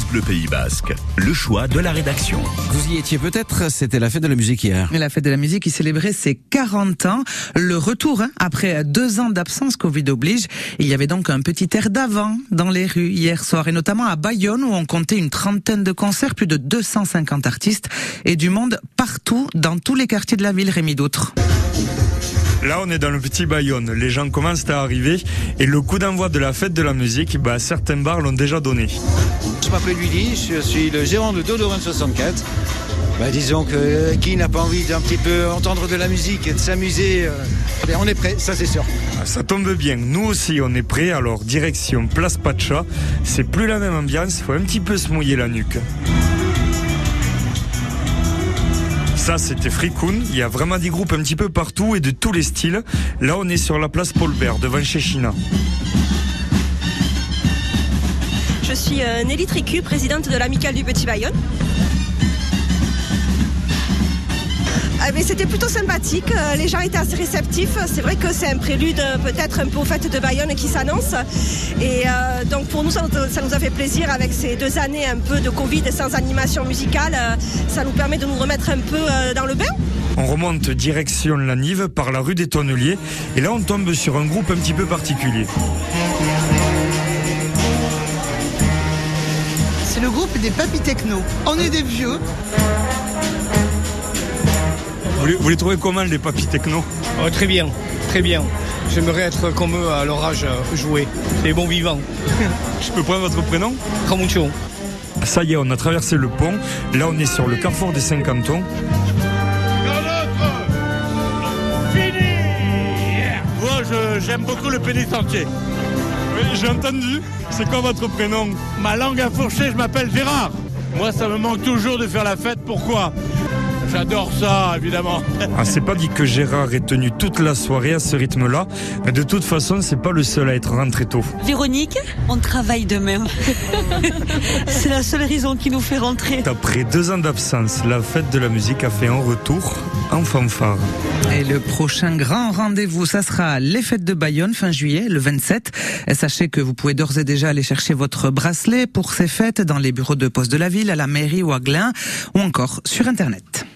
France Bleu Pays Basque, le choix de la rédaction. Vous y étiez peut-être, c'était la fête de la musique hier. La fête de la musique qui célébrait ses 40 ans. Le retour, hein, après deux ans d'absence, Covid oblige. Il y avait donc un petit air d'avant dans les rues hier soir, et notamment à Bayonne, où on comptait une trentaine de concerts, plus de 250 artistes, et du monde partout, dans tous les quartiers de la ville, Rémi Doutre. Là, on est dans le petit Bayonne. Les gens commencent à arriver et le coup d'envoi de la fête de la musique, bah, certains bars l'ont déjà donné. Je m'appelle Willy, je suis le gérant de Dodo 64. Bah, disons que euh, qui n'a pas envie d'un petit peu entendre de la musique et de s'amuser euh, On est prêt, ça c'est sûr. Ah, ça tombe bien, nous aussi on est prêts, alors direction Place Pacha. C'est plus la même ambiance, faut un petit peu se mouiller la nuque. Ça, c'était Fricoun. Il y a vraiment des groupes un petit peu partout et de tous les styles. Là, on est sur la place Paul Bert, devant chez China. Je suis euh, Nelly Tricu, présidente de l'Amicale du Petit Bayonne. Ah, mais c'était plutôt sympathique, euh, les gens étaient assez réceptifs. C'est vrai que c'est un prélude euh, peut-être un peu aux fêtes de Bayonne qui s'annonce. Et donc nous, ça, ça, nous a fait plaisir avec ces deux années un peu de Covid sans animation musicale. ça nous permet de nous remettre un peu dans le bain. On remonte direction la Nive par la rue des Tonneliers et là on tombe sur un groupe un petit peu particulier. C'est le groupe des Papis Techno. On est des vieux. Vous les, trouvez comment les papis techno? Oh, Très bien, très bien. J'aimerais être comme eux à leur âge, euh, jouer. Des bons vivants. Je peux prendre votre prénom Ramonchon. Ça y est, on a traversé le pont. Là, on est sur le carrefour des Saint-Cantons. Moi, j'aime beaucoup le pénitentiaire. Oui, j'ai entendu. C'est quoi votre prénom? Ma langue à fourcher, je m'appelle Gérard. Moi, ça me manque toujours de faire la fête. Pourquoi? J'adore ça, évidemment. Ah, c'est pas dit que Gérard ait tenu toute la soirée à ce rythme-là, mais de toute façon, c'est pas le seul à être rentré tôt. Véronique, on travaille demain. c'est la seule raison qui nous fait rentrer. Après deux ans d'absence, la fête de la musique a fait un retour en fanfare. Et le prochain grand rendez-vous, ça sera les fêtes de Bayonne fin juillet, le 27. Et sachez que vous pouvez d'ores et déjà aller chercher votre bracelet pour ces fêtes dans les bureaux de poste de la ville, à la mairie ou à Glin, ou encore sur Internet.